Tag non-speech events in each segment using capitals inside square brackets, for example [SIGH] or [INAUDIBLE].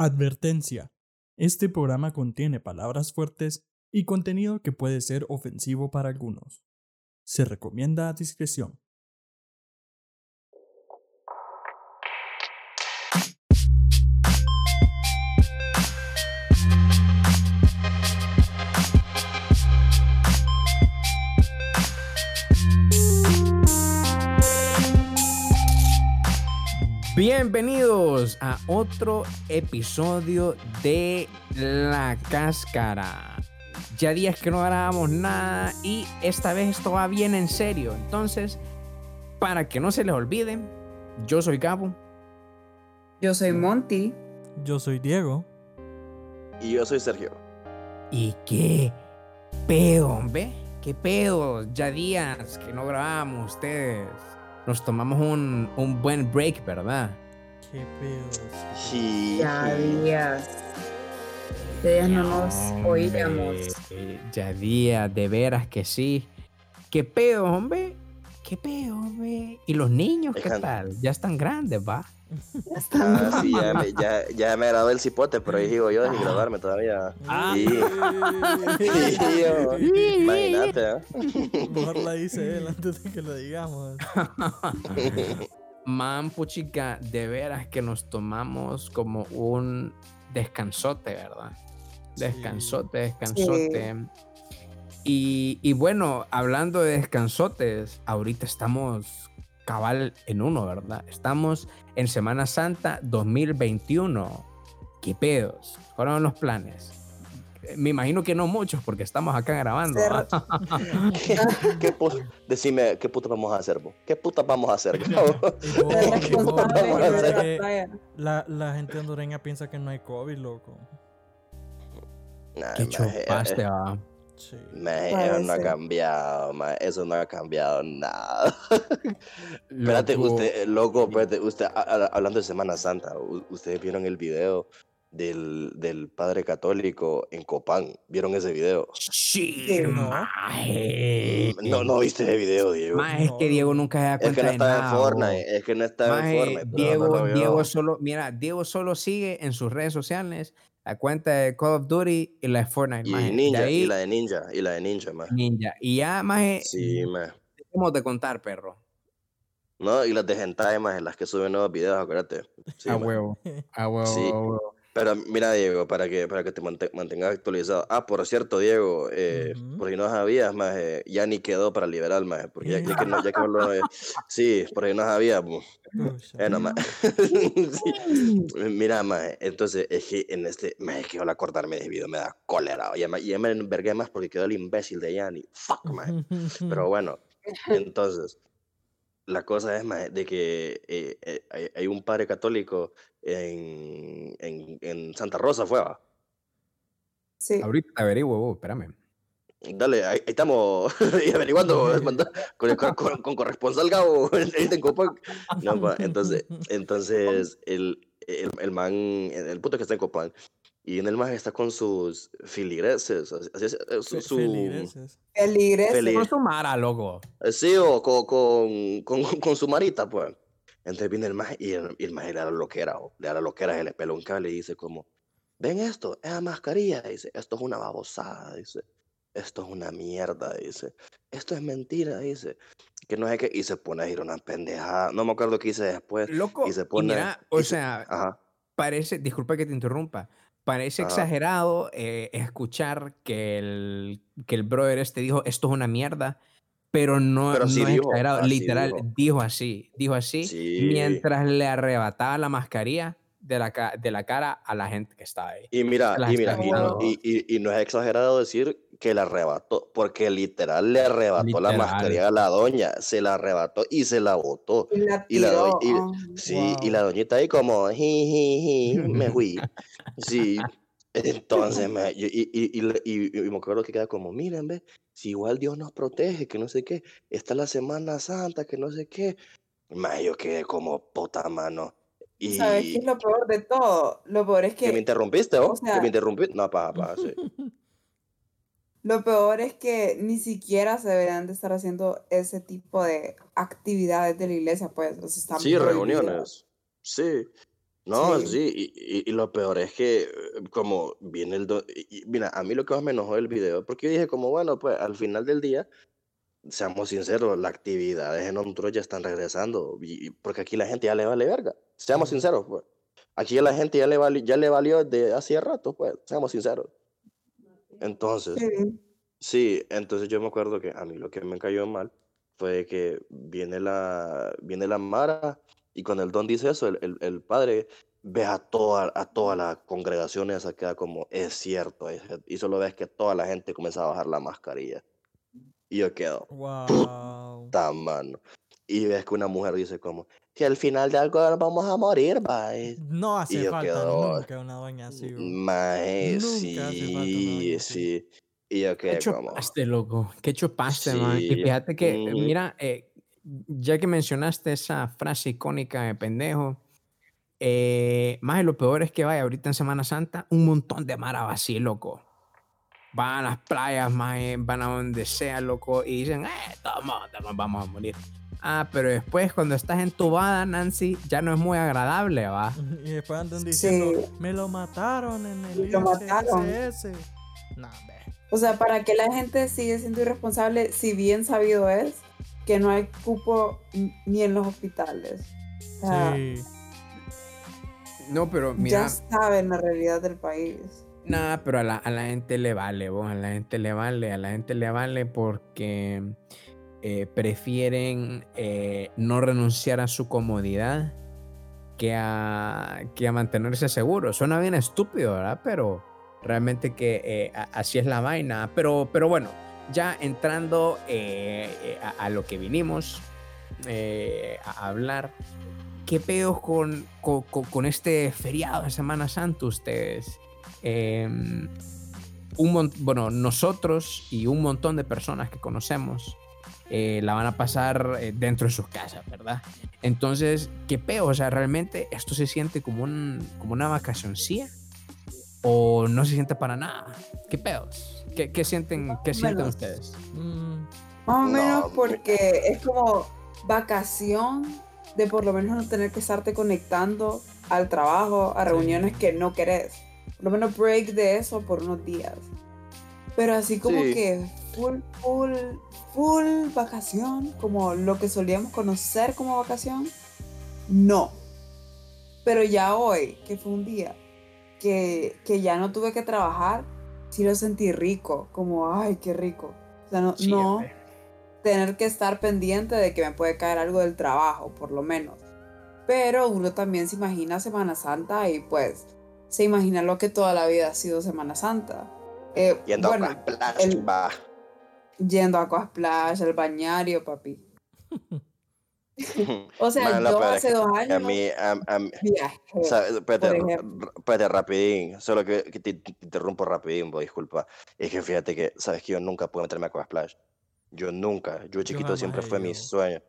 Advertencia. Este programa contiene palabras fuertes y contenido que puede ser ofensivo para algunos. Se recomienda discreción. Bienvenidos a otro episodio de La Cáscara. Ya días que no grabamos nada y esta vez esto va bien en serio. Entonces, para que no se les olvide, yo soy Gabo. Yo soy Monty. Yo soy Diego. Y yo soy Sergio. ¿Y qué pedo, hombre? ¿Qué pedo? Ya días que no grabamos ustedes nos tomamos un, un buen break, ¿verdad? Qué pedo. Sí. Ya días. De días no nos oíamos. Ya días, de veras que sí. ¿Qué pedo, hombre? ¿Qué pedo, hombre? ¿Y los niños qué tal? Ya están grandes, ¿va? Ah, sí, ya me, ya, ya me gradué el cipote, pero ahí digo yo sin graduarme todavía. Ah. Sí. Sí, yo- [LAUGHS] Imagínate, ¿eh? Mejor la dice él antes de que lo digamos. [LAUGHS] Man, puchica, de veras que nos tomamos como un descansote, ¿verdad? Descansote, descansote. Y, y bueno, hablando de descansotes, ahorita estamos cabal en uno, ¿verdad? Estamos en Semana Santa 2021. ¿Qué pedos? ¿Cuáles son los planes? Eh, Me imagino que no muchos porque estamos acá grabando. ¿va? [LAUGHS] ¿Qué, qué Decime, ¿qué puta vamos a hacer, vos? ¿Qué puta vamos a hacer, la la, gente hondureña piensa que no hay COVID, loco. Nah, Qué maje, chupaste, eh, va. Sí. maje, eso no ha cambiado, eso no ha cambiado nada. [LAUGHS] Espérate, Loco. usted, loco, espérate, usted, a- a- hablando de Semana Santa, ustedes vieron el video del, del padre católico en Copán, ¿vieron ese video? Sí, ¿no? maje. No, no viste ese video, Diego. Maje, es que Diego nunca se da Es cuenta que no de en nada. Fortnite, bo. es que no estaba Maje, en Fortnite. Diego, no. Diego solo, mira, Diego solo sigue en sus redes sociales la cuenta de Call of Duty y la de Fortnite, Y maje. De Ninja, ahí, y la de Ninja, y la de Ninja, más. Ninja. Y ya, maje, Sí, más. dejemos de contar, perro. No, y las de hentai, más, las que suben nuevos videos, acuérdate. Sí, a huevo, a huevo, Sí. a huevo. Pero mira, Diego, para que, para que te mante- mantengas actualizado. Ah, por cierto, Diego, eh, Ujú. por si no sabías, más, ya ni quedó para liberal, más, porque ya, ya que no, ya que lo, eh, [LAUGHS] sí, por si no Pucha. bueno, más. [LAUGHS] Sí. Mira, más, entonces, es que en este, me quiero acordarme de video, me da cólera, y ya me, ya me envergué más porque quedó el imbécil de Yanni, fuck, man. Pero bueno, [LAUGHS] entonces, la cosa es más de que eh, eh, hay un padre católico en, en, en Santa Rosa, fue, va. Sí. Ahorita averiguo, bo, espérame. Dale, ahí, ahí estamos [LAUGHS] averiguando [LAUGHS] manda- con, con, con corresponsal Gabo [LAUGHS] en, Copán. No, pa, entonces, entonces el, el, el man, el, puto que está en Copán, y en el man está con sus filigreses, así- es, eh, su, su-. Feligreses. Feli- Con su mara, loco. Eh, Sí, o con, con, con, con su marita, pues. Entonces viene el maje y el, y el maje le da la loquera, o le da la loquera, se le pela un cable y dice como, ven esto, es mascarilla, dice, esto es una babosada, dice, esto es una mierda, dice, esto es mentira, dice, que no sé qué, y se pone a decir una pendejada, no me acuerdo qué hice después, Loco, y se y pone, mira, o y se- sea, ajá, parece, disculpa que te interrumpa, parece Ajá. exagerado eh, escuchar que el, que el brother este dijo esto es una mierda, pero no, Pero no sí es dijo, exagerado, así literal, dijo. dijo así, dijo así, Sí. mientras le arrebataba la mascarilla de la, ca- de la cara a la gente que estaba ahí. y mira, y mira, y no, y, y- y no es exagerado decir que la arrebató, porque literal le arrebató la Literal. mascarilla a la doña, se la arrebató y se la botó. Y la Y la y- ah, Sí, y wow. la doñita ahí como, ji, ji, ji, me fui. [LAUGHS] Sí, entonces, me, y, y, y, y me acuerdo que queda como, miren, ve, si igual Dios nos protege, que no sé qué, está la Semana Santa, que no sé qué. Ma, yo quedé como puta mano. Y ¿Sabes qué es lo peor de todo? Lo peor es que me que interrumpiste, ¿o? o que me interrumpiste. No, paja, paja, sí. [LAUGHS] Lo peor es que ni siquiera se deberían de estar haciendo ese tipo de actividades de la iglesia, pues. O sea, están Sí, prohibidas. reuniones. Sí. No, Sí. sí, y, y- y lo peor es que eh, como viene el... do- y- mira, a mí lo que más me enojó del video, porque yo dije como, bueno, pues al final del día, seamos sinceros, las actividades en Honduras ya están regresando, y, porque aquí la gente ya le vale verga, seamos sinceros, pues. Aquí a la gente ya le, vali- ya le valió de hacía rato, pues, seamos sinceros. Entonces, Sí. Sí, entonces yo me acuerdo que a mí lo que me cayó mal fue que viene la, viene la Mara y cuando el don dice eso, el, el, el padre ve a toda, a toda la congregación esa queda como, es cierto, y solo ves que toda la gente comienza a bajar la mascarilla. Y yo quedo, Wow. tan mano. Y ves que una mujer dice como, que al final de algo vamos a morir, bye. No hace yo falta quedo- nunca una doña así. Mae, sí, sí. Y yo ¿Qué quedé como, chupaste, loco? ¿Qué chupaste, man? Y Sí, fíjate que, ujú. mira, eh, ya que mencionaste esa frase icónica de pendejo, eh, más lo peor es que vaya ahorita en Semana Santa, un montón de mara va así, loco. Van a las playas, más van a donde sea, loco, y dicen, eh, toma, toma, vamos a morir. Ah, pero después cuando estás entubada, Nancy, ya no es muy agradable, va. [LAUGHS] Y después andan Sí. diciendo, me lo mataron en el lo mataron". ICSS". Nah, ve. O sea, para que la gente sigue siendo irresponsable, si bien sabido es que no hay cupo ni en los hospitales. O sea, Sí. No, pero mira, ya saben la realidad del país. Nah, pero a la, a la gente le vale, vos, a la gente le vale, a la gente le vale porque eh, prefieren eh, no renunciar a su comodidad que a, que a mantenerse seguros. Suena bien estúpido, ¿verdad? Pero realmente que eh, así es la vaina. Pero, pero bueno, ya entrando eh, eh, a, lo que vinimos eh, a hablar, ¿qué pedos con, con, este feriado de Semana Santa ustedes? Em, un bueno, nosotros y un montón de personas que conocemos la van a pasar dentro de sus casas, ¿verdad? Entonces, ¿qué peo? O sea, ¿realmente esto se siente como, un, como una vacacioncilla? ¿O no se siente para nada? ¿Qué peos? ¿Qué, qué sienten, qué sienten ustedes? Mm, Más o No, menos no. porque es como vacación de por lo menos no tener que estarte conectando al trabajo, a Sí. reuniones que no querés. Por lo menos break de eso por unos días. Pero así como Sí. que full, full, full vacación, como lo que solíamos conocer como vacación, no. Pero ya hoy, que fue un día que, que ya no tuve que trabajar, sí lo sentí rico, como, ay, qué rico. O sea, no, Sí, no hombre. tener que estar pendiente de que me puede caer algo del trabajo, por lo menos. Pero uno también se imagina Semana Santa y pues se imagina lo que toda la vida ha sido Semana Santa. Eh, Yendo bueno, a Splash, el- va. yendo a Aquasplash, al bañario, papi. [LAUGHS] O sea, yo hace que dos años A mí, a, a mí- viajé. ¿sabes? Espérate, rapidín, solo que, que te, te interrumpo rapidín, bo, disculpa. Es que fíjate que, sabes que yo nunca pude meterme a Aqua Splash. Yo nunca, yo chiquito jamás siempre fue mi ido. sueño.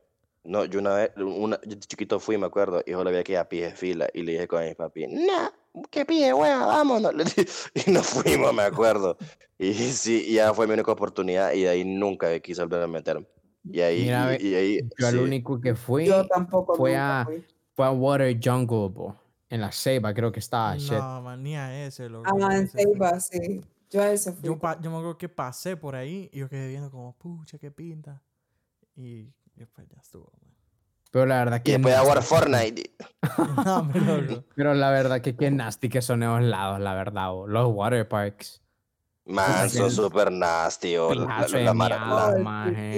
No, yo una vez, una, yo chiquito fui, me acuerdo, y solo había que ir a pie de fila, y le dije con mi papi, no, que pie, hueva, vámonos. Le [LAUGHS] Y nos fuimos, me acuerdo. Y sí, ya fue mi única oportunidad, y de ahí nunca quise volver a meterme. Y ahí, Mira, y, y ahí, Yo al sí. único que fui Yo tampoco fue a- fui. fue a Water Jungle, bo, en la Ceiba, creo que estaba. shit. no, man, ni a ese, loco. Ah, en. Ceiba, sí. Yo a ese fui. Yo, yo me acuerdo que pasé por ahí y yo quedé viendo como, pucha, qué pinta. Y después ya estuvo, man. Pero la verdad Y que. después a jugar nasty. Fortnite. [LAUGHS] [LAUGHS] no, loco. Pero la verdad que qué nasty que son esos lados, la verdad, bo, los water parks. Man, son el súper nasty, o la, la, la mara- miau, la-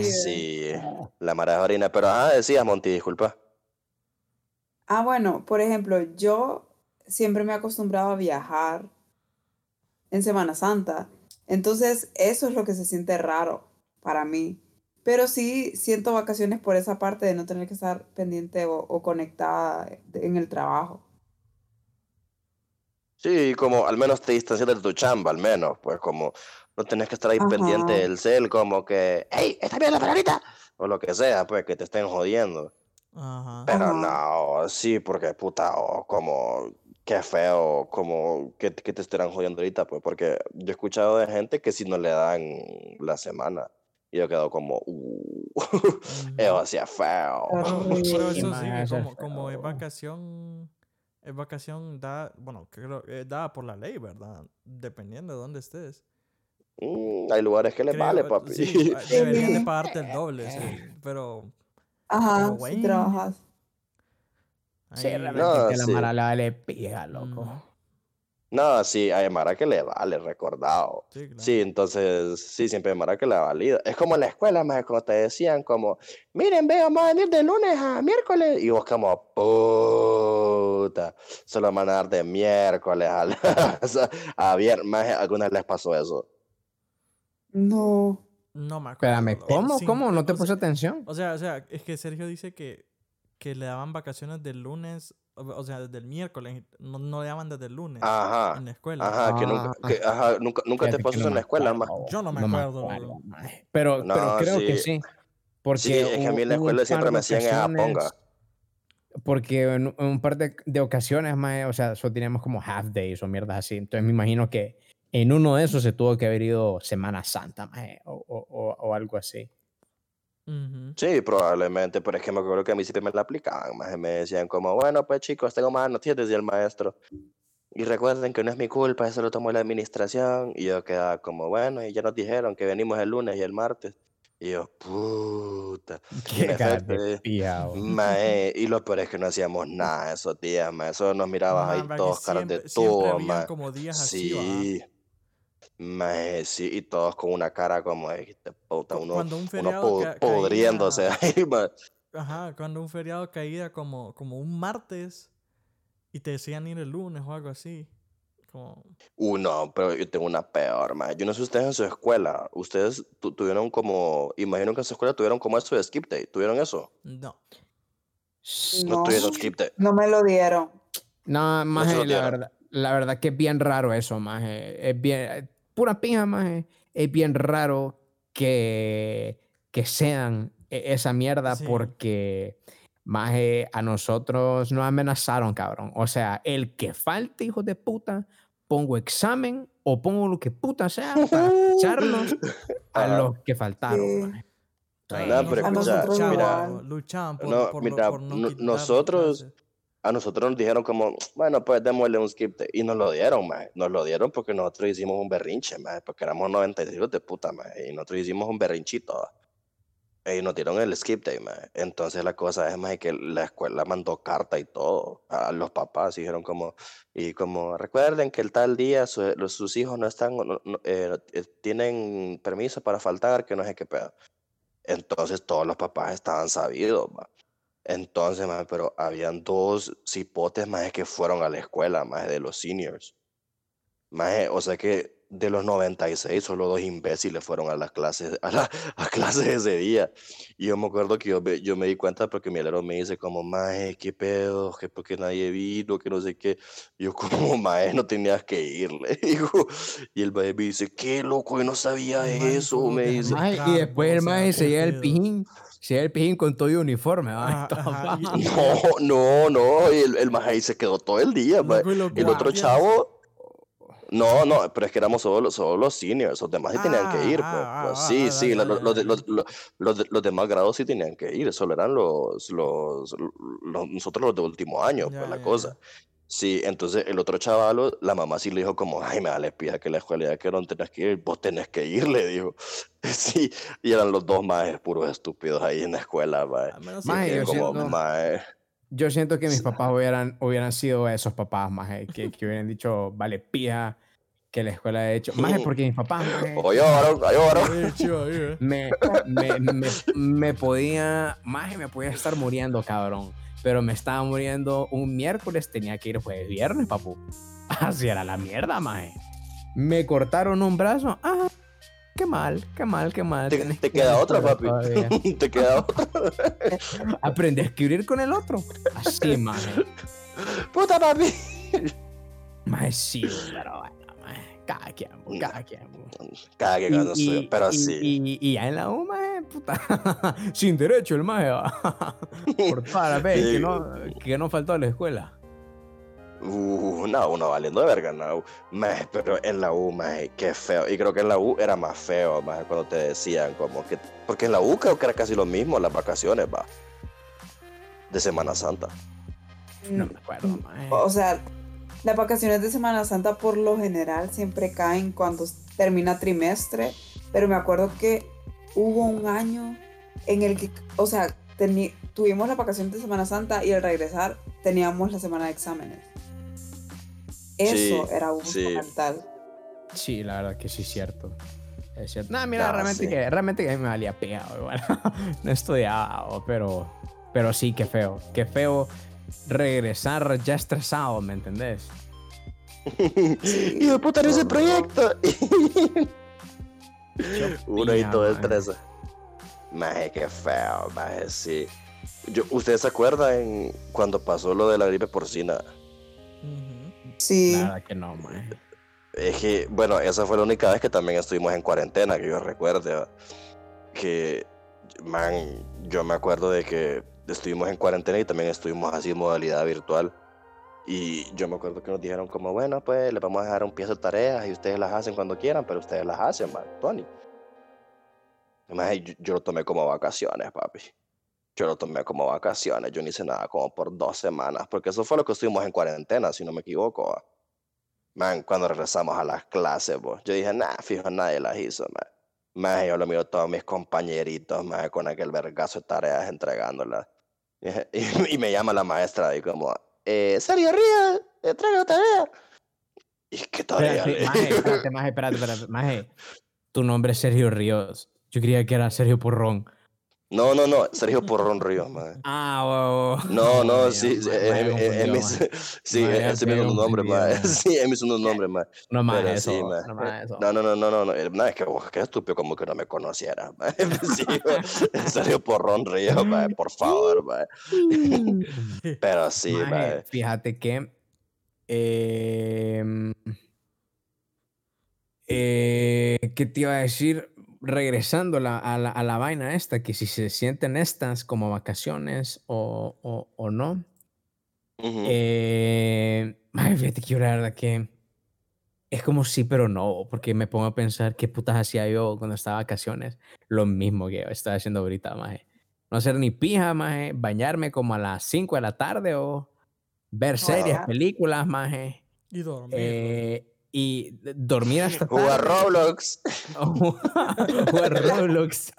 sí. la mara de orina. Pero, ah, decías, Monty, disculpa. Ah, bueno, por ejemplo, yo siempre me he acostumbrado a viajar en Semana Santa. Entonces, eso es lo que se siente raro para mí. Pero sí siento vacaciones por esa parte de no tener que estar pendiente o, o conectada en el trabajo. Sí, como al menos te distancias de tu chamba, al menos. Pues como no tenés que estar ahí pendiente Ajá. del cel, como que, hey, ¿está bien la pelarita? O lo que sea, pues que te estén jodiendo. Ajá. Pero Ajá. no, sí, porque puta, o como, qué feo, como que, que te estarán jodiendo ahorita, pues, porque yo he escuchado de gente que si no le dan la semana, y yo quedo como, uh, [LAUGHS] eso es feo. Pero, eso sí, como, como es vacación, es vacación da, bueno, creo que da por la ley, ¿verdad? Dependiendo de dónde estés. Mm, hay lugares que les Creo- vale, papi. sí, [LAUGHS] [LAUGHS] deberían de pagarte el doble, sí, pero Ajá, Pero, si güey. trabajas. Sí, realmente No, que la sí. mara le vale pija, loco. Mm. No, sí, hay Mara que le vale, recordado. Sí, claro. Sí, entonces, sí, siempre hay Mara que le valida. Es como en la escuela, más como te decían, como, miren, ve, vamos a venir de lunes a miércoles. Y vos como, puta, solo van a dar de miércoles a, la- [LAUGHS] o sea, a viernes. Más, ¿alguna vez les pasó eso? No. No me acuerdo. Espérame. ¿cómo? Sí, ¿Cómo? ¿No te puse sea- atención? O sea, o sea, es que Sergio dice que, que le daban vacaciones del lunes, o, sea, desde el miércoles, no, no le daban desde el lunes Ajá, en la escuela. ajá, que nunca, Ah. que, ajá, nunca, nunca te pasó no eso en la escuela, más. Yo no me acuerdo. Pero, No, pero creo que sí. sí. Porque Sí, es que a mí en la escuela siempre me hacían esa ponga. Porque en, en un par de, de ocasiones, más, o sea, solo teníamos como half days o mierdas así. Entonces me imagino que en uno de esos se tuvo que haber ido Semana Santa, maje, o, o, o- o algo así. Ujú. Sí, probablemente, pero es que me acuerdo que a mí siempre me la aplicaban, más me decían como, bueno, pues chicos, tengo más noticias, decía el maestro. Y recuerden que no es mi culpa, eso lo tomó la administración. Y yo quedaba como, bueno, y ya nos dijeron que venimos el lunes y el martes. Y yo, puta. [LAUGHS] Qué en cara efecto, de eh, pija, o. Mae, y lo peor es que no hacíamos nada esos días, mae. Eso nos mirabas ahí todos caras de todo, mae. como días así. Sí. Mae, sí, y todos con una cara como de "Hijo de puta, uno, cuando un uno feriado po- ca- podriéndose [LAUGHS] ahí, mae. Ajá, cuando un feriado caía como, como un martes y te decían ir el lunes o algo así. Como, Uno, pero yo tengo una peor, mae. Yo no sé ustedes en su escuela, ustedes tu- tuvieron como, imagino que en su escuela tuvieron como eso de skip day, ¿tuvieron eso? no. No, No. tuvieron skip day. No me lo dieron. No, maje, lo la verdad, la verdad que es bien raro eso, maje. Es bien, pura pija, maje. Es bien raro que, que sean e- esa mierda Sí. porque, maje, a nosotros nos amenazaron, cabrón. O sea, el que falte, hijo de puta, pongo examen o pongo lo que puta sea para echarlos [LAUGHS] a los que faltaron, Sí. No, pero escucha, nosotros luchaban, mira, igual. luchaban por, No, por mira, por no no- quitarnos nosotros- clases. a nosotros nos dijeron como, bueno, pues démosle un skip. Y nos lo dieron, mae. Nos lo dieron porque nosotros hicimos un berrinche, mae. Porque éramos 96 de puta, mae. Y nosotros hicimos un berrinchito. ¿Va? Y nos dieron el skip day, mae. Entonces la cosa es, mae, que la escuela mandó carta y todo a los papás. Y dijeron como, y como, recuerden que el tal día su- los, sus hijos no están, no- no- eh, eh, tienen permiso para faltar, que no sé qué pedo. Entonces todos los papás estaban sabidos, va. Entonces, mae, pero habían dos cipotes más que fueron a la escuela, más de los seniors. Maje, o sea que de los 96, solo dos imbéciles fueron a las clases, a, la, a clases ese día. Y yo me acuerdo que yo, me- yo me di cuenta porque mi alero me dice como, maje, qué pedo, que porque nadie vino, que no sé qué. Y yo como, [LAUGHS] maje, no tenías que ir, le [LAUGHS] digo. Y el maje me dice, qué loco, yo no sabía eso, ¿cómo me dice. Y después el maje se lleva el pijín, se lleva el pijín con todo y uniforme, ¿va? Ajá, Y No, [LAUGHS] no, no, y el, el maje ahí se quedó todo el día. Loco, El otro chavo, no, no, pero es que éramos solo, los- solo los seniors, los demás sí tenían que ir, pues. Ah, pues, ah, sí, ah, sí, los, los los- los- los de- los demás grados sí tenían que ir, solo eran los, los, los- nosotros los de último año, Ya, pues la ya, cosa. Sí, entonces el otro chaval, la mamá sí le dijo como, ay, me vale pija que la escuela ya que no tenés que ir, vos tenés que ir, le dijo. [LAUGHS] Sí, y eran los dos más puros estúpidos ahí en la escuela, mae. Sí, yo como, siento- mae. Yo siento que mis papás hubieran, hubieran sido esos papás, maje, que, que hubieran dicho, vale, pija, que la escuela ha hecho. Maje, [LAUGHS] porque mis papás, maje, Oye, varón, varón. Eh. [LAUGHS] me, me, me, me podía, maje, me podía estar muriendo, cabrón. Pero me estaba muriendo un miércoles, tenía que ir jueves viernes, papu. [LAUGHS] Así era la mierda, maje. Me cortaron un brazo, ah, qué mal, qué mal, qué mal. Te, que queda otra, papi. todavía. te queda otra. [LAUGHS] Aprendí a escribir con el otro. Así, maje. Puta, papi. Sí, pero bueno, maje, cada quien, cada quien. Cada gano y- soy, pero y- sí. Y, y ya en la U, maje, puta, [LAUGHS] sin derecho el maje, va. [LAUGHS] Por la vez que no, que no faltó a la escuela. Uh, no, uno valiendo de verga, no. Maje, pero en la U, maje, qué feo. Y creo que en la U era más feo, maje, cuando te decían como que... Porque en la U creo que era casi lo mismo, las vacaciones, va. De Semana Santa. No me acuerdo, Mm. O sea, las vacaciones de Semana Santa por lo general siempre caen cuando termina trimestre, pero me acuerdo que hubo un año en el que, o sea, tuvimos la vacación de Semana Santa y al regresar teníamos la semana de exámenes. Eso Sí, era un sí. Sí, la verdad que sí es cierto. Es cierto. No, mira, realmente, sí. que, realmente que a mí me valía pegado. [LAUGHS] Igual. no estudiaba, pero, pero sí, qué feo. Qué feo regresar ya estresado, ¿me entendés? [LAUGHS] Y de puta, no hice proyecto. [LAUGHS] Uno y todo. 13. Maje, qué feo, maje, sí. Yo, ¿Ustedes se acuerdan cuando pasó lo de la gripe porcina? Ujú. Sí, verdad que no, mae. Es que, bueno, esa fue la única vez que también estuvimos en cuarentena, que yo recuerde. Que, man, yo me acuerdo de que estuvimos en cuarentena y también estuvimos así en modalidad virtual. Y yo me acuerdo que nos dijeron como, bueno, pues les vamos a dejar un pie de tareas y ustedes las hacen cuando quieran, pero ustedes las hacen, man, Tony. Maje, yo, yo lo tomé como vacaciones, papi. Yo lo tomé como vacaciones, yo no hice nada como por dos semanas, porque eso fue lo que estuvimos en cuarentena, si no me equivoco. ¿va? Man, cuando regresamos a las clases, vos, yo dije, nah, fijo, nadie las hizo, man. Más yo lo miro a todos mis compañeritos, más con aquel vergazo de tareas entregándolas. [LAUGHS] Y, y me llama la maestra y como, eh, Sergio Ríos, traigo tarea. Y qué tarea. Espérate, le- [LAUGHS] maje, espérate, maje, espérate, espérate, maje. Tu nombre es Sergio Ríos. Yo creía que era Sergio Porrón. No, no, no, Sergio [LAUGHS] Porrón Ríos, man. Ah, huevo. No, no, sí, sí, maje, [LAUGHS] [LAUGHS] es, maje, es- es confundió, mi, maje. sí, es, es me segundo nombre, maje. Sí, es mi segundo nombre, man. No más Pero eso. sí, ma. no más eso. No, no, no, no, no, no, no, es que vos, qué estúpido como que no me conocieras, man. Sí. Sergio Porrón Ríos, man, por favor, man. Pero sí, man. fíjate que. em, eh, ¿Qué te iba a decir? Regresando a la, a la, a la vaina esta, que si se sienten estas como vacaciones o, o, o no. Ujú. Eh, [LAUGHS] maje, fíjate que yo la verdad que es como sí, pero no, porque me pongo a pensar qué putas hacía yo cuando estaba de vacaciones. Lo mismo que estoy haciendo ahorita, maje. No hacer ni pija, maje. Bañarme como a las 5 de la tarde o ver series, películas, maje. Y dormir. eh, y dormir hasta Jugar tarde. Roblox. O jugar Roblox.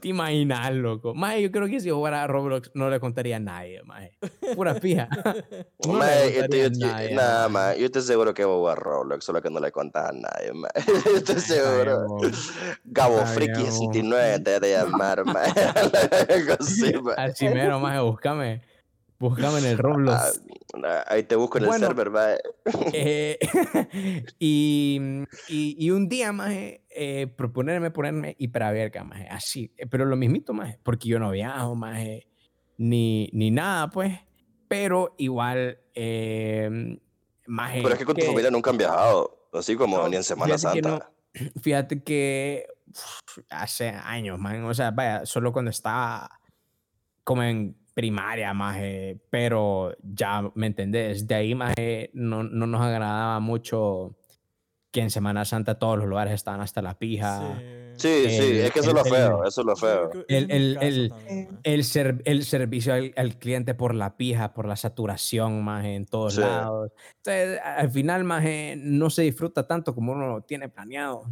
Te imaginas, loco. Maje, yo creo que si jugara a Roblox no le contaría a nadie, maje. Pura pija. [LAUGHS] No Mae, yo te- yo- a nadie, Nada, más. Yo estoy seguro que voy a jugar Roblox, solo que no le contás a nadie, mae. [LAUGHS] Yo estoy seguro. bien, Gabo Está Friki bien, 69 te debe llamar, [LAUGHS] mae. Así, mae. Mero, maje, búscame. Búscame en el [LAUGHS] Roblox. Ah, Ahí te busco en el Bueno. server, mae. Eh, [LAUGHS] y, y, y un día, maje, eh, proponerme ponerme hiperabierta, maje, así. eh, Pero lo mismito, maje, porque yo no viajo, maje, ni, ni nada, pues. Pero igual, eh, maje. Pero es que con tu que- familia nunca han viajado. Así como No, ni en Semana fíjate que Santa. [LAUGHS] Fíjate que uf, hace años, man. O sea, vaya, solo cuando estaba como en primaria, más, pero ya, ¿me entendés? De ahí, más, no, no nos agradaba mucho que en Semana Santa todos los lugares estaban hasta la pija. Sí, sí, el- es que eso es el- lo feo, el- eso es lo feo. El- el- el- Eh, El, ser- el servicio al, al cliente por la pija, por la saturación, más en todos Sí. lados. Entonces, al final, más no se disfruta tanto como uno tiene planeado.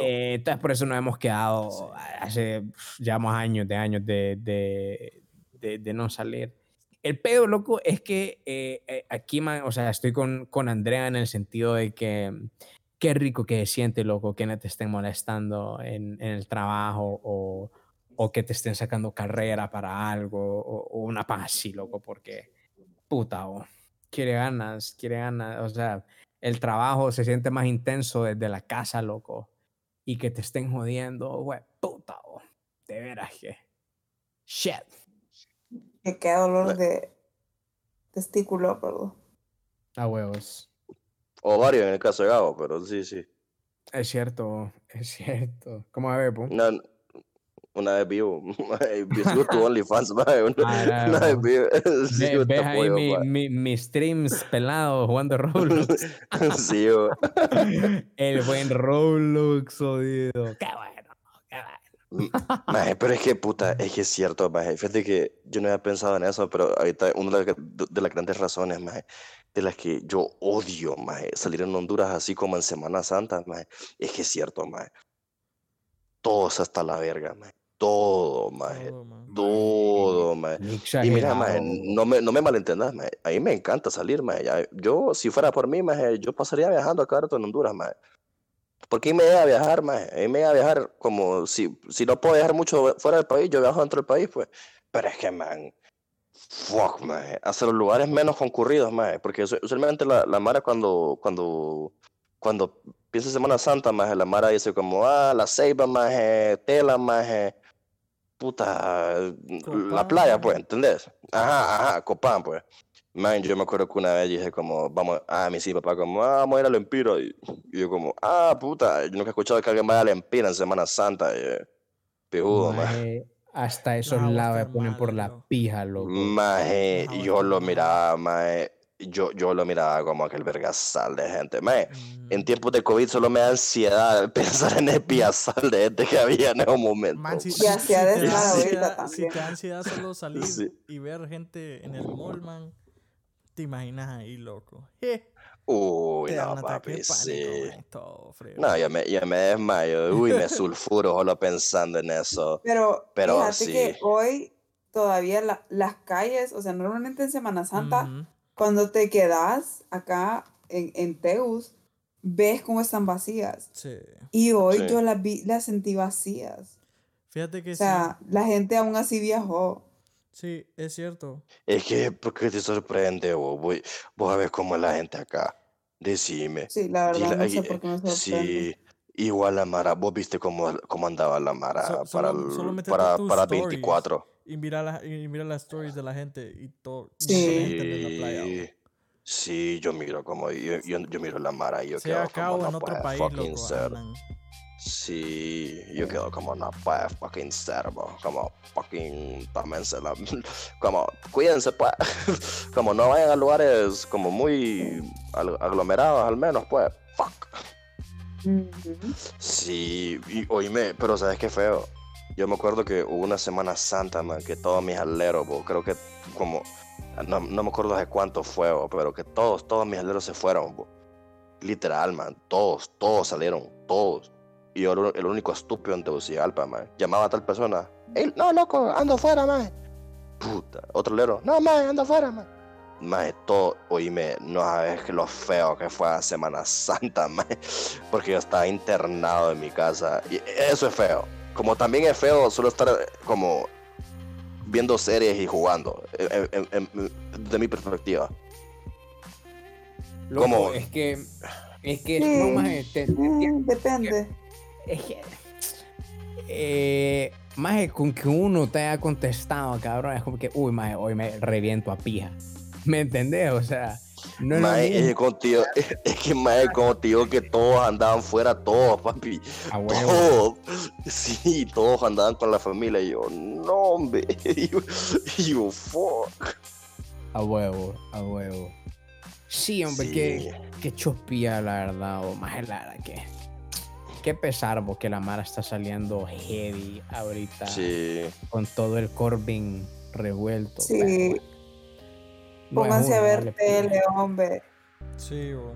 Eh, entonces por eso nos hemos quedado Sí. hace llevamos años de años de, de, de- de no salir. El pedo, loco, es que eh, eh, aquí, man, o sea, estoy con, con Andrea en el sentido de que qué rico que se siente, loco, que no te estén molestando en, en el trabajo o, o que te estén sacando carrera para algo o, o una paz así, loco, porque puta, oh, quiere ganas, quiere ganas, o sea, el trabajo se siente más intenso desde la casa, loco, y que te estén jodiendo, güey, puta, oh, de veras que, shit. Que qué dolor de testículo, perdón. A huevos. O varios en el caso de Gabo, pero sí, sí. Es cierto, es cierto. ¿Cómo a ver, po? Una, una vez vivo. [LAUGHS] Vi tu OnlyFans, mae. Una, [LAUGHS] Ah, [LAUGHS] una vez vivo. Sí, Ve- ¿Ves ahí mi, mi- mis streams pelados jugando Roblox? Sí, yo. El buen Roblox, jodido. Qué bueno. [LAUGHS] Maje, pero es que, puta, es que es cierto, maje. Fíjate que yo no había pensado en eso, pero ahorita una de, de las grandes razones, maje, de las que yo odio, maje, salir en Honduras así como en Semana Santa, maje, es que es cierto, maje. Todos hasta la verga, maje. Todo, maje. Todo, maje. Y mira, maje, no me, no me malentendas, maje. A mí me encanta salir, maje. Ya- Yo, si fuera por mí, maje, yo pasaría viajando acá rato en Honduras, maje. Porque me llega a viajar, mí me llega a viajar como si, si no puedo viajar mucho fuera del país, yo viajo dentro del país, pues. Pero es que, man, fuck, maje. Hacia los lugares menos concurridos, maje. Porque usu- usualmente la, la Mara cuando, cuando, cuando piensa en Semana Santa, maje, la Mara dice como, ah, la ceiba, maje, tela, maje, puta, la Copán, playa, maje. pues, ¿entendés? Ajá, ajá, Copán, pues. Man, yo me acuerdo que una vez dije como, vamos, ah, mi sí, papá, como, ah, vamos a ir al Empira. Y, y yo como, ah, puta, yo nunca he escuchado que alguien vaya al Empira en Semana Santa. Y, pijudo, man. Hasta esos vos lados me ponen por mal, la loco. pija, loco. Maje, Ajá, yo lo miraba, maje, yo, yo lo miraba como aquel vergasal de gente. Maje, en Mm, tiempos de COVID solo me da ansiedad [LAUGHS] pensar en el piazal de gente que había en esos momentos. Man, si, Y si- así [LAUGHS] si ansiedad- si también. te da ansiedad solo salir Sí. y ver gente en el mall, man, te imaginas ahí, loco. [LAUGHS] Je, Uy, te da no, un ataque de papi, pánico, sí. man, todo frío. No, yo me, yo me desmayo. [LAUGHS] Uy, me sulfuro solo pensando en eso. Pero, Pero fíjate que hoy todavía la- las calles, o sea, normalmente en Semana Santa, Ujú. cuando te quedas acá en, en Teus, ves cómo están vacías. Sí. Y hoy Sí. yo las vi, las sentí vacías. Fíjate que O sea, la gente aún así viajó. Sí, sí, es cierto. Es que, ¿por qué te sorprende vos? Voy- Vos a ver cómo es la gente acá. Decime. Sí, la verdad, Dile- no sé por qué me sorprende. Sí, igual la Mara. Vos viste cómo, cómo andaba la Mara So- para, solo- el- solo para, para stories. 24. Y mira, la- y mira las stories de la gente y todo. Sí. gente en la playa. Sí, sí, yo miro como, yo, yo, yo miro la Mara y yo Sea quedo acá como o en no otro país, loco. ser. Sí, yo quedo como puede fucking ser, bo, como fucking tómense la, [LAUGHS] como cuídense pues, [LAUGHS] como no vayan a lugares como muy aglomerados al menos pues, fuck. Sí, y oíme, pero ¿sabes qué feo? Yo me acuerdo que hubo una Semana Santa, man, que todos mis aleros, bo, creo que como, no, no me acuerdo de cuánto fue, bo, pero que todos, todos mis aleros se fueron, bo. Literal, man, todos, todos salieron, todos. Y yo era el único estúpido en Tegucigalpa, man. Llamaba a tal persona, "Ey, no, loco, ando afuera, man. Puta, otro alero, no, man, ando afuera, man. Mae, todo, oíme, no sabes que lo feo que fue a Semana Santa, [LAUGHS] mae, porque yo estaba internado en mi casa. Y eso es feo. Como también es feo solo estar eh, como viendo series y jugando, de mi perspectiva. Loco, ¿Cómo? Es que. Es que. Sí. No, maje, te- te- depende. Es que. Eh, maje, con que uno te haya contestado, cabrón, es como que, uy, maje, hoy me reviento a pija. ¿Me entendés? O sea, no es mismo. es, contigo, [LAUGHS] es, que mae, contigo que todos andaban fuera, todos, papi. A huevo. Todos. Sí, todos andaban con la familia. Y yo, no, hombre. [LAUGHS] Y yo, fuck. A huevo, a huevo. Sí, hombre, Sí. qué, qué chopía, la verdad, o más la verdad que. Qué pesar, porque la Mara está saliendo heavy ahorita. Sí. Con todo el Corbin revuelto. Sí. no Pónganse a ver tele, hombre. Sí, bo.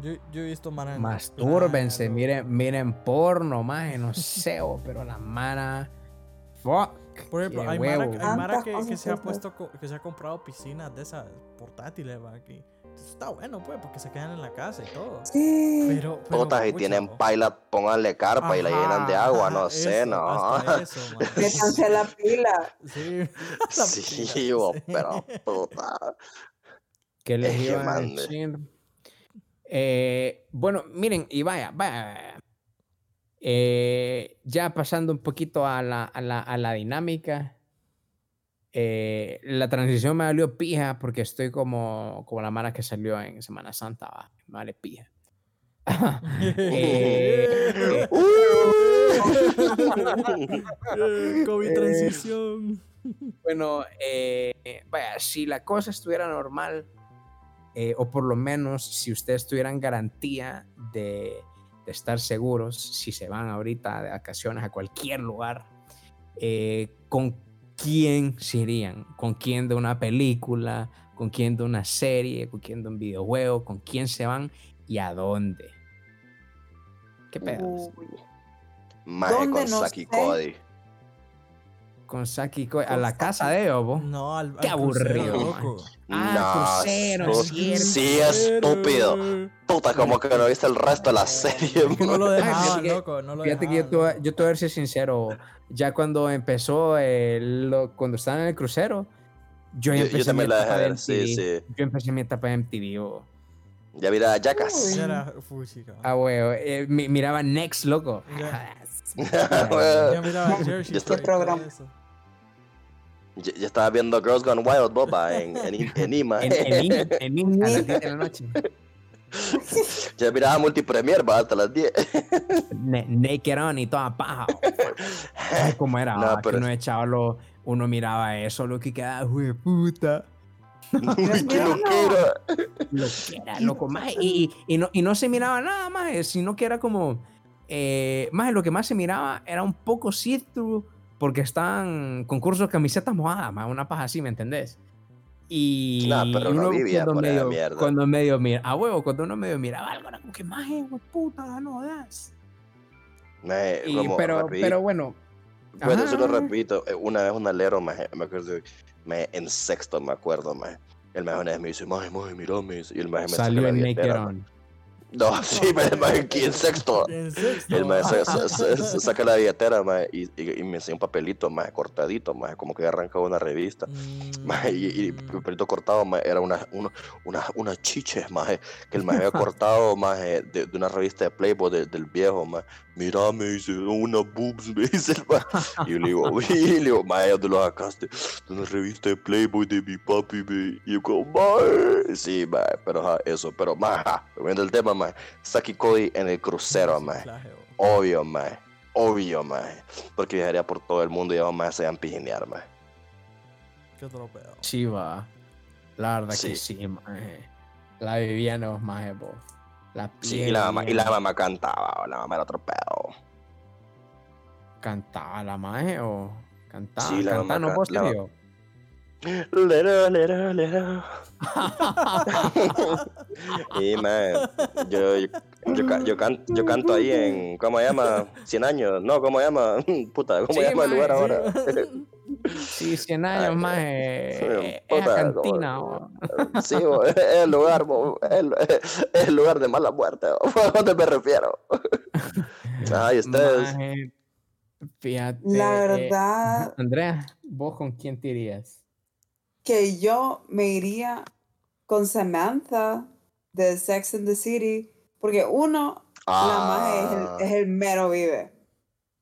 Yo, yo he visto manas. Mastúrbense, Claro. miren, miren porno, más no sé, pero la Mara. Fuck. Por ejemplo, hay. Mara, hay Mara Tantas que, se ha que puesto, que se ha comprado piscinas de esas portátiles, va aquí. Está bueno, pues, porque se quedan en la casa y todo. Sí. Pero, pero y pucha, tienen paila, pónganle carpa y la llenan de agua, no sé, no. Métanse [LAUGHS] la pila. Sí, [LAUGHS] la Sí, pila, bo, sí. pero puta. ¿Qué les iba a mande. decir? Eh, bueno, miren, y vaya, vaya. Eh, ya pasando un poquito a la, a la, a la dinámica. Eh, la transición me valió pija porque estoy como, como la mara que salió en Semana Santa. va, Me vale pija. [LAUGHS] Eh, [LAUGHS] Eh, [LAUGHS] COVID transición. Bueno, eh, vaya, si la cosa estuviera normal, eh, o por lo menos si ustedes tuvieran garantía de, de estar seguros si se van ahorita de vacaciones a cualquier lugar, eh, con quién se irían, con quién de una película, con quién de una serie, con quién de un videojuego, con quién se van y a dónde. ¿Qué pedo? Uy. Maje ¿Dónde? con No Saki sé. Cody. Con Saki Ko- a la casa de vos. No, al, Qué al crucero, aburrido, loco. Ah, No, crucero, es cierto. Sí, estúpido. Puta, como que no viste el resto de la serie. No lo dejaban, que- loco, no lo Fíjate que yo te, dejaban. voy- yo te voy a ser sincero. Ya cuando empezó, eh, lo- cuando estaban en el crucero, yo Yo, empecé yo mi la etapa dejé de ver, sí, MTV. sí. Yo empecé mi etapa de MTV. bo. Ya mira, Jackass. Ah, huevo. eh, mi- miraba Next, loco. Bueno, Ya [LAUGHS] [LAUGHS] miraba Jersey Ya está. Shore y todo programa. eso. Ya, ya estaba viendo Girls Gone Wild, boba, en, en, en [LAUGHS] IMA. En, en, en Im- [LAUGHS] a las 10 de la noche. [LAUGHS] Ya miraba Multipremier, va, hasta las 10. Ne- naked on y toda paja. Ay, ¿Cómo era? No, Ah, pero uno de uno miraba eso, lo que quedaba, güey, puta. Uy, qué loquera. Lo que era, loco, más. Y, y, y no, y no se miraba nada más, sino que era como. Eh, más lo que más se miraba era un poco see-through, porque estaban concursos camisetas mojadas, más una paja así, ¿me entendés? Y Nah, pero no uno vivía cuando por medio, mierda. cuando medio mira, a huevo, cuando uno medio miraba algo, era como que más, puta, no das. Y, como pero, pero bueno. Bueno, ajá. repito, eh, una vez un alero, maje, me acuerdo, maje, en sexto me acuerdo, maje. El maje una vez me dice, maje, maje, mira, me dice", y el maje me Salió en Naked. On. No, [LAUGHS] sí, el aquí en sexto. En sexto. El sa- [LAUGHS] saca la billetera, y, y, y me enseña un papelito, maje, cortadito, maje, como que arrancado una revista. Mm, y, y el papelito cortado, maje, era una, una, una, una chiche, maje, que el maje había [LAUGHS] cortado, maje, de, de una revista de Playboy de- del viejo, maje. Mira, me dice, una boobs, me dice el. Y yo le digo, uy, le digo, maje, ¿dónde lo sacaste? De una revista de Playboy de mi papi, me. Y yo como, maje, sí, maje, pero ajá, eso, pero, ajá, volviendo al tema, Saki Cody en el crucero. Obvio, maje, obvio, maje, porque viajaría por todo el mundo y vamos más se van a pijinear, maje. Qué. Sí, va. La verdad Sí. que sí, maje. La vivían los majes, vos. La Sí, y la mamá, y la mamá cantaba, la mamá era otro pedo. ¿Cantaba la maje o cantaba? Sí, la mamá ¿Cantaba, no ca- vos la? Lero, lero, lero. Y man, yo, yo, yo, yo, can- yo canto ahí en, ¿cómo se llama? 100 años, no, ¿cómo se llama? [LAUGHS] Puta, ¿cómo Sí, se llama el lugar sí. ahora? Sí, 100 [LAUGHS] años más. sí, eh, es puta, a como- cantina. [LAUGHS] Sí, bo, es el lugar, bo, es el, es el lugar de mala muerte, bo, ¿a dónde me refiero? Ay, ustedes, Maje, Fíjate. La eh, verdad Andrea, ¿vos con quién te irías? Que yo me iría con Samantha de Sex and the City, porque uno, la maje es Ah. el, es el mero vive.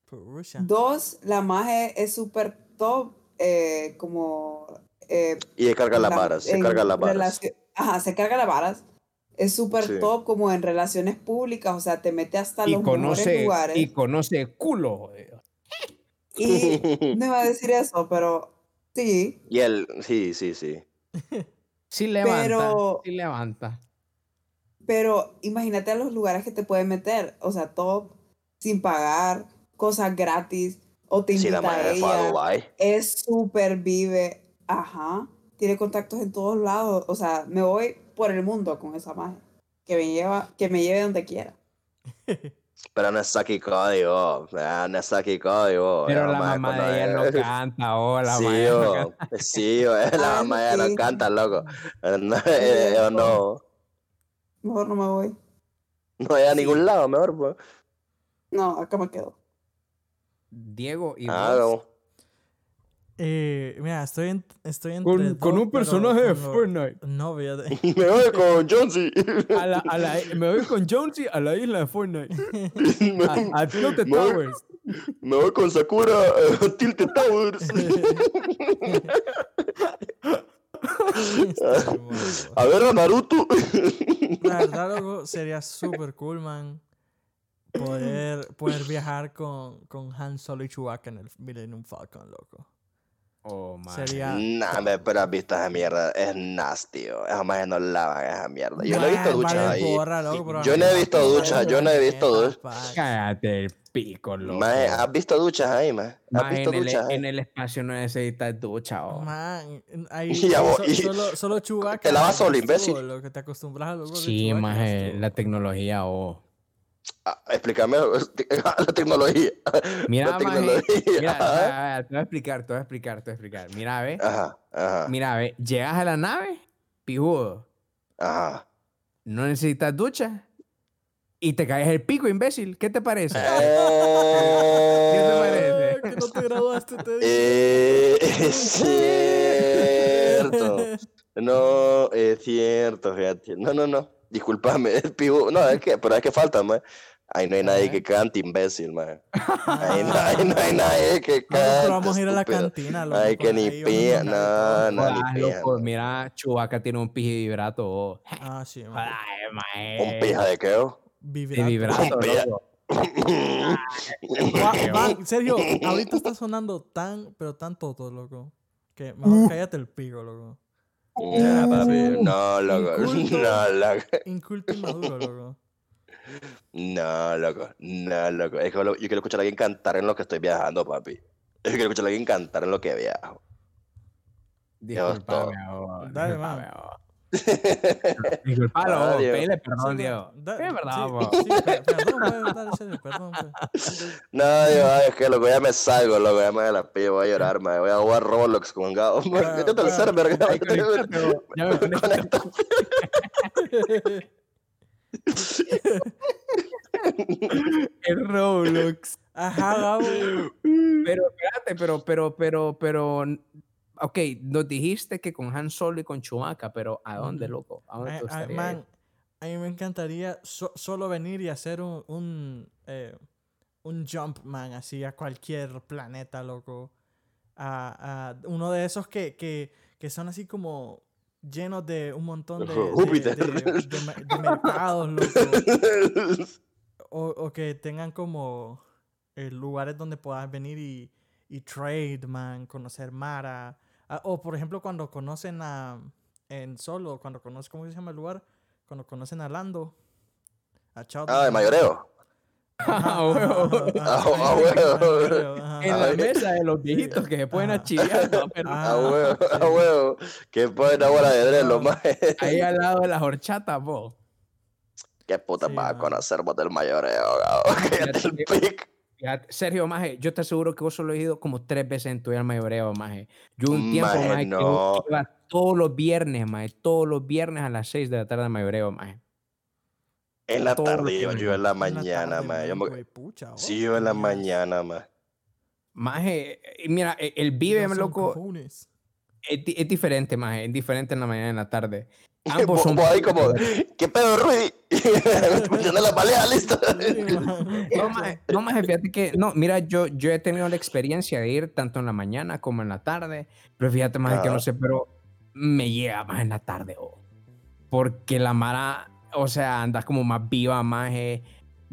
Pucha. Dos, la maje es súper top, eh, como... eh, y se carga las la- varas, se en carga las varas. Ajá, se carga las varas. Es súper Sí. top como en relaciones públicas, o sea, te mete hasta Y los mejores conoce, lugares. y conoce culo. jodido. Y no iba a decir eso, pero sí. Y él, sí, sí, sí. [LAUGHS] Sí levanta, Pero- sí levanta. Pero imagínate a los lugares que te pueden meter, o sea, top, sin pagar, cosas gratis, o te Sí, la invita a madre fue a ella. Dubai. Es súper vive, ajá, tiene contactos en todos lados, o sea, me voy por el mundo con esa magia, que me lleva, que me lleve donde quiera. [LAUGHS] Pero no es Saki código, no es Saki código. Pero la mamá de ella no canta, oh, la Sí, madre no canta. sí, o, la mamá de ella no canta, loco. No, eh, no, Mejor no me voy. no hay a ningún lado, mejor, pues. No, acá me quedo. Diego y Ah, vos, no. Eh, mira, estoy, en, estoy entre con, un personaje de Fortnite. No, fíjate. [LAUGHS] Me voy con Jonesy. [LAUGHS] A la, a la, me voy con Jonesy a la isla de Fortnite. [LAUGHS] A, a Tilted me voy- Towers. me voy con Sakura uh, Tilted Towers. A ver a Naruto. La verdad, loco, sería súper cool, man. Poder, poder viajar con, con Han Solo y Chewbacca en el Millennium Falcon, loco. Oh, man. Sería. Nah, me, pero has visto esa mierda. Es nasty, oh. Esas más no lavan esa mierda. Yo no he Man, visto duchas ahí. Yo no he visto duchas, yo no he visto duchas. Cállate el pico, loco. ¿has visto duchas ahí, mae? ¿Has visto en, el, duchas ahí? en el espacio no necesitas ducha, oh. Man, ahí Y a vos- so- y- solo, solo te lavas solo, imbécil. Lo que te acostumbras a los Sí, maje, la tecnología, oh. Ah, explícame [LAUGHS] la tecnología. Mira, la tecnología. mira, Ajá. te voy a explicar, te voy a explicar, te voy a explicar. Mira, ve, Ajá, ajá, mira, ve, llegas a la nave, pijudo, ajá. no necesitas ducha y te caes el pico, imbécil. ¿Qué te parece? Eh, te parece? [LAUGHS] que no te graduaste, te eh, [LAUGHS] es cierto. No, es cierto, fíjate. No, no, no. Disculpame, es [LAUGHS] pibu. No, es que, pero es que falta, mae. Ahí no hay nadie que cante, imbécil, mae. Ahí no, ahí [LAUGHS] no hay nadie que cante. pero vamos a ir a la cantina, loco. Ay, que ni pía. No, no, ni pía. mira, Chubaca tiene un pije vibrato, oh. Ah, sí, man. Ay, mae. Un pija de qué, oh? De Vibrato. vibrato, Pija. loco. Va- [LAUGHS] va- Sergio, ahorita está sonando tan, pero tan toto, loco. Que mejor cállate el pico, loco. Ya, papi. No, loco. [LAUGHS] Inculto. No, loco. Inculto y maduro, loco. No, loco. No, loco. Es que lo- yo quiero escuchar a alguien cantar en lo que estoy viajando, papi. Yo quiero escuchar a alguien cantar en lo que viajo. Disculpame, Dale, oh. [LAUGHS] Disculpalo, Ah, oh, Diego. pídele perdón, Diego. Es verdad, sí, sí, per- perdón, dale, perdón. No, digo, ay, es que loco, ya me salgo, loco, ya me de la pilla, voy a llorar, me voy a jugar Roblox con Gabo. Métete al server, Gabo. Ya me conecto. El Roblox. Ajá, Gabo. Pero espérate, pero, pero, pero, pero. Ok, nos dijiste que con Han Solo y con Chewbacca, pero ¿a dónde, loco? ¿A dónde Ay, te man, a mí me encantaría so- solo venir y hacer un, un, eh, un jump, man, así a cualquier planeta, loco. A, a uno de esos que, que, que son así como llenos de un montón de, de- Júpiter. de- de me- de mercados, loco. O, o que tengan como eh, lugares donde puedas venir y, y trade, man, conocer Mara. Ah, o por ejemplo, cuando conocen a. En Solo, cuando conocen. ¿Cómo se llama el lugar? Cuando conocen a Lando. A Chao. Ah, de mayoreo. Ah, huevo. Ah, ah, huevo. En la mesa de los viejitos que se pueden. Pero Ah, A huevo, a sí. huevo. Que pueden ahora de dread, lo No. más. ahí al lado de las horchatas, vos. Qué puta Sí, vas a conocer vos del mayoreo, Gabo. [LAUGHS] Cállate el pic. Sergio, maje, yo te aseguro que vos solo has ido como tres veces en tu vida al mayoreo, maje. Yo un tiempo, Maje, maje, que yo no. iba todos los viernes, maje, todos los viernes a las 6 de la tarde al mayoreo, maje. En la tarde, yo, en la En la mañana, tarde, man. Yo me- oh, Sí, yo en la mañana, man. Maje, eh, mira, e- el vive, loco, es, es diferente, maje, es diferente en la mañana y en la tarde. Ambos son ahí como. ¿qué pedo, Rudy? [LAUGHS] Metiendo la palea, listo. No, maje, no, maje, fíjate que, no, mira, yo, yo he tenido la experiencia de ir tanto en la mañana como en la tarde, pero fíjate, maje, que no sé, pero me llega más en la tarde, oh. porque la Mara, o sea, anda como más viva, maje.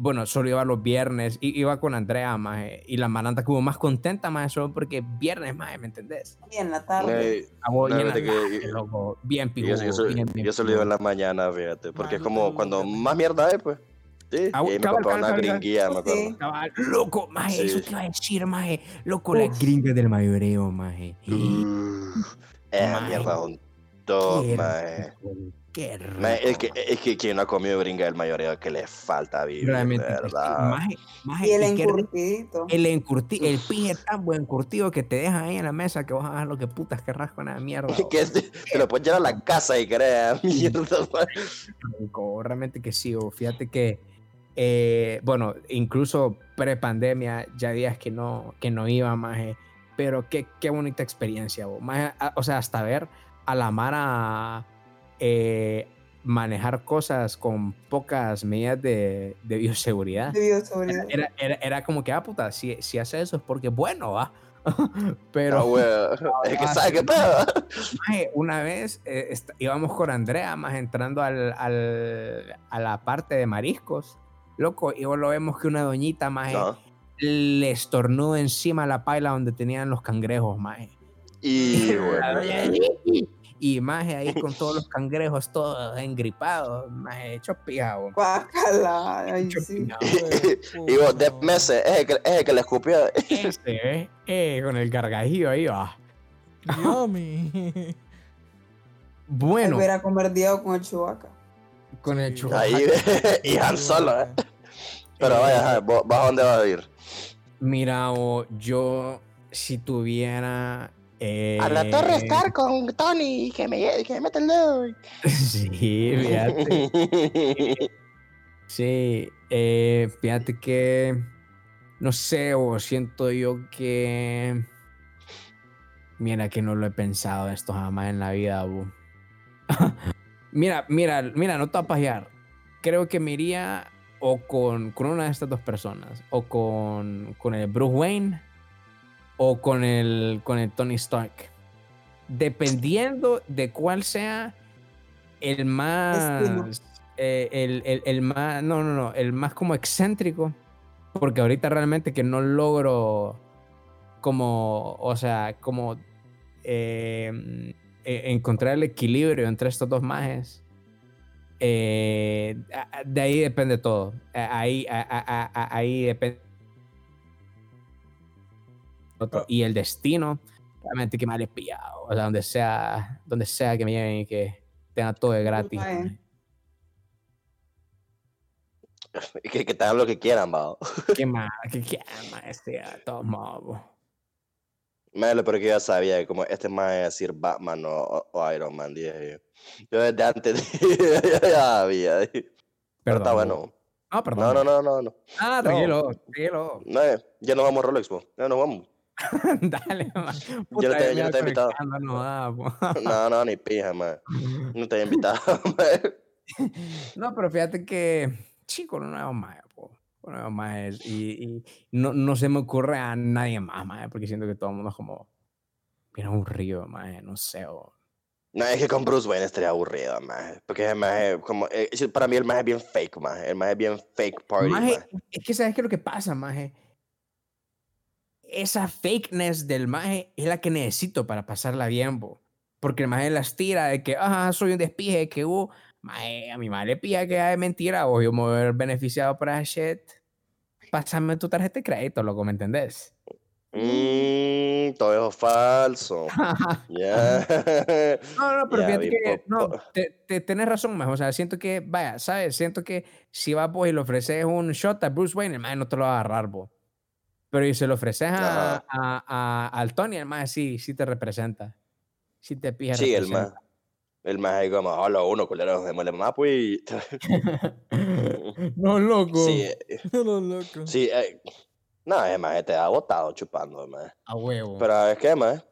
Bueno, solo iba los viernes, iba con Andrea, maje, y la anda como más contenta, maje, solo porque es viernes, maje, ¿me entendés? Y en la tarde. Ey, A vos, No, y en la fíjate que- tarde, loco, bien Yo, pijudo, yo, bien, bien solo iba en la mañana, fíjate, porque es como cuando más mierda hay, pues. Sí, Ah, y ahí me cabal, cabal, una cabal, gringuilla, me acuerdo. Cabal, Loco, maje, eso Sí. te iba a decir, maje. Loco, las gringas del mayoreo, maje. Uf, Esa Maje, mierda es un top, maje. rico, Qué rico. Es que, es que quien no ha comido gringa del mayoreo que le falta vivir, Realmente, es que, verdad. maje, maje, Y el qué rico. encurtidito. El encurti, el pije tan buen curtido que te deja ahí en la mesa que vos hagas lo que putas querrás con la mierda. [LAUGHS] que este- te lo puedes llevar a la casa y crea [LAUGHS] mierda, rico, realmente que sí. o Fíjate que, eh, bueno, incluso pre-pandemia, ya días que no, que no iba, maje. Pero qué, qué bonita experiencia, bo, maje, a- o sea, hasta ver a la Mara eh, manejar cosas con pocas medidas de, de bioseguridad. De bioseguridad. Era, era, era como que, ah, puta, si, si hace eso es porque bueno, va. [LAUGHS] Ah, Pero. [LAUGHS] Es que sabe. Maje, una vez eh, íbamos con Andrea, más entrando al, al- a la parte de mariscos, loco, y lo vemos que una doñita, más No. le estornuda encima la paila donde tenían los cangrejos, maje. Y [LAUGHS] bueno. Y más ahí con todos los [LAUGHS] cangrejos todos engripados, más hecho pijado. Guácala. Ay, Hecho sí. pijao. [LAUGHS] Y vos, de meses, es el que, es el que le escupió. Ese, eh, eh, con el gargajillo ahí va. Yummy. [LAUGHS] Bueno, Hubiera comer Diego con el chubaca. con el churrasco. Ahí, y Han Solo, ¿eh? Pero vaya, ajá, ¿vos, vos a dónde vas a ir? Mira, o yo si tuviera. Eh, A la Torre Star con Tony, que me, que me mete el dedo. [LAUGHS] Sí, fíjate. [LAUGHS] Sí, eh, fíjate que. No sé, o siento yo que. Mira que no lo he pensado esto jamás en la vida, bu. [LAUGHS] mira, mira, mira, no te voy a pajear. Creo que me iría o con, con una de estas dos personas, o con, con el Bruce Wayne, o con el, con el Tony Stark. Dependiendo de cuál sea el más. Destino. eh, el, el- el más. No, no, no. El más como excéntrico. Porque ahorita realmente que no logro. Como. O sea, como. eh, eh, encontrar el equilibrio entre estos dos majes. eh, de ahí depende todo. Ahí, a- a- a- a- ahí depende. Otro. Ah. Y el destino, realmente que me haya pillado. O sea, donde sea, donde sea que me lleven y que tenga todo de gratis. [LAUGHS] Que, que te hagan lo que quieran, va. ¿Qué más? ¿Qué qué más? Este, a todos modos, bo. Melo, pero que yo ya sabía, como este más es decir Batman o, Iron Man, dije yo. Yo desde antes [LAUGHS] ya sabía. Pero está bueno. No, perdón. No, no, no, no, no. Ah, No. tranquilo, tranquilo. No, ya nos vamos a Rolex, bo. Ya nos vamos. [LAUGHS] Dale, [LAUGHS] man. Yo no te, yo [LAUGHS] no te he invitado. no da. No, no, ni pija, man. No te he invitado, man. No, pero fíjate que, chico, no nuevo más, po. Con nuevos majes, Y, y no, no se me ocurre a nadie más, maje, porque siento que todo el mundo es como bien aburrido, maje, no sé. o- No, es que con Bruce Wayne estaría aburrido, man. Porque es más, como, eh, para mí el más es bien fake, man. El más es bien fake party, Maje, man. es que sabes qué es lo que pasa, maje. Esa fakeness del maje es la que necesito para pasarla bien, bo. Porque el maje las tira de que, ah, soy un despije, que uh, maje, a mi madre le pilla que es mentira, o yo me voy a ver beneficiado por esa shit. Pásame tu tarjeta de crédito, loco, ¿me entendés? Mmm, todo eso es falso. [LAUGHS] Ya. [LAUGHS] No, no, pero Ya fíjate que, no, te, te- tenés razón, maje. O sea, siento que, vaya, ¿sabes? Siento que si vas vos y le ofreces un shot a Bruce Wayne, el maje no te lo va a agarrar, bo. Pero si se lo ofreces a, a- a- al Tony, el maje sí, sí te representa. Sí te pilla. Sí, el más. El más es como, hola, uno, culero, de mole mamá, pues. [LAUGHS] no, loco. Sí, [LAUGHS] eh, Lo loco. sí. eh, No, es más, te ha botado chupando, más. A huevo. Pero es que, más,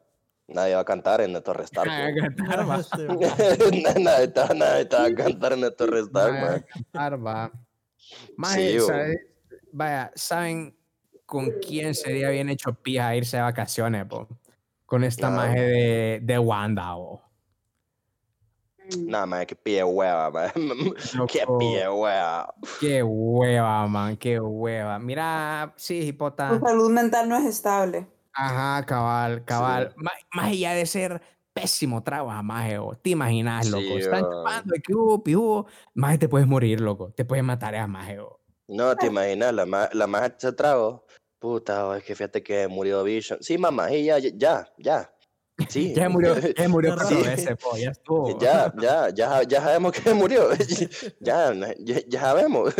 nadie va a cantar en Torre Star. Ah, pues. cantar, va. [LAUGHS] Este, nadie, te, va- nadie te va a cantar en Torre Star, Ah, man. cantar, va. Maje, Sí. ¿sabes? Vaya, ¿saben con quién sería bien hecho pija irse de vacaciones, po? Con esta Ah. maje de, de Wanda, bo. Nada más, que pie hueva, [LAUGHS] man. Qué pie hueva. Qué hueva, man, qué hueva. Mira, sí, Tu hipota. salud mental no es estable. Ajá, cabal, cabal. Ma- Más allá de ser pésimo trabajo, maje, o te imaginas, loco. Sí, Están chupando, de que hubo, pijudo. Maje, te puedes morir, loco. Te puedes matar a maje. No, te imaginas, la más, la se trago. Puta, oh, es que fíjate que murió Vision. Sí, mamá, y ya, ya, ya. Sí. [LAUGHS] Ya murió, [LAUGHS] ya murió raro. veces, po, ya estuvo. Ya, ya, ya, ya sabemos que [LAUGHS] murió. ya, ya, ya sabemos.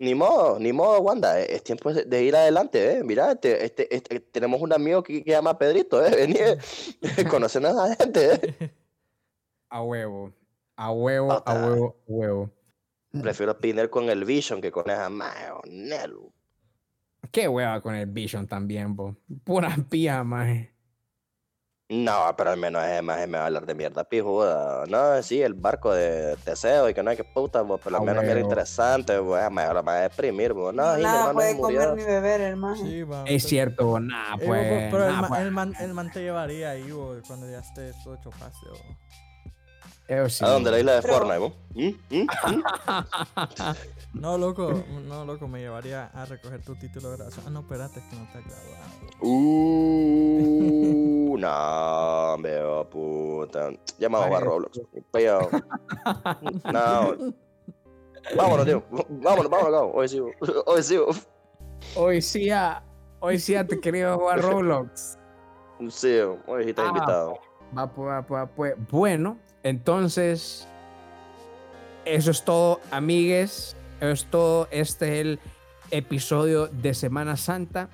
ni modo, ni modo, Wanda. eh, Es tiempo de, ir adelante, ¿eh? Mira, este, este, este- tenemos un amigo que, que llama Pedrito, ¿eh? Vení, eh, conocen a esa gente, ¿eh? A huevo. A huevo, a huevo, a huevo. Prefiero pinar con el Vision que con esa Nelu. Qué hueva con el Vision también, po. Pura [LAUGHS] pija, maje. No, pero al menos es más me va a hablar de mierda pijuda. No, sí, el barco de Teseo y que no hay que puta, bo, pero al Ah, menos mira huevo. interesante, bo, es más, me va a deprimir, bo. No, Nada puede comer ni beber, hermano. Sí, va, Es pero- cierto, bo, Eh, bo- pues. pero el, nah, ma- pues. el man, el man te llevaría ahí, bo, cuando ya estés todo hecho pase. bo. Eso sí, ¿A dónde? ¿La isla de Pero- Fortnite? ¿Mm? ¿Mm? ¿Mm? [LAUGHS] No, loco, no, loco, me llevaría a recoger tu título de graduación. Ah, no, espérate, es que no te has graduado. Uh, [LAUGHS] no, veo, puta. Ya me a Roblox. Pero, no. Vámonos, tío. Vámonos, vámonos, Gabo. Hoy sí, hoy sí. Hoy sí, ya, hoy sí ya te quería jugar Roblox. Sí, hoy sí está Ah, invitado. Va, pues, va, pues, va, pues. Bueno, entonces, eso es todo, amigues. Eso es todo. Este es el episodio de Semana Santa.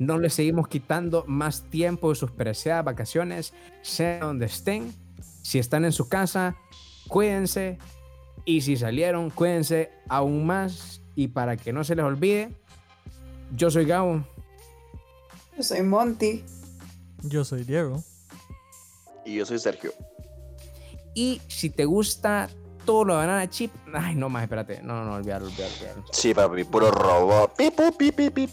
No le seguimos quitando más tiempo de sus preciadas vacaciones, sea donde estén. Si están en su casa, cuídense. Y si salieron, cuídense aún más. Y para que no se les olvide, yo soy Gabo. Yo soy Monty. Yo soy Diego. Y yo soy Sergio. Y si te gusta todo lo de Banana Chip, ay, no más, espérate. No, no, no, olvídalo, olvídalo, olvídalo. Sí, papi, puro robot. Pip, pip, pip, pip.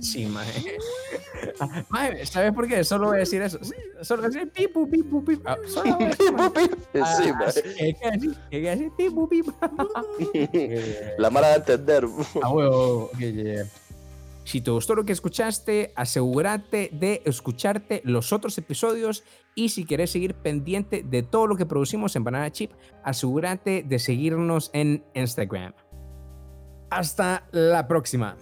Sí, maje. [LAUGHS] Maje, ¿sabes por qué? Solo voy a decir eso. Solo voy a decir pipu, pipu, pipu. Ah, solo voy a decir, Pip, maje. pip, pip. Ah, Sí, man. sí, hay que decir, hay que decir pipu, pipu. [LAUGHS] La mala de entender. Ah, huevo. Si te gustó lo que escuchaste, asegúrate de escucharte los otros episodios y si quieres seguir pendiente de todo lo que producimos en Banana Chip, asegúrate de seguirnos en Instagram. Hasta la próxima.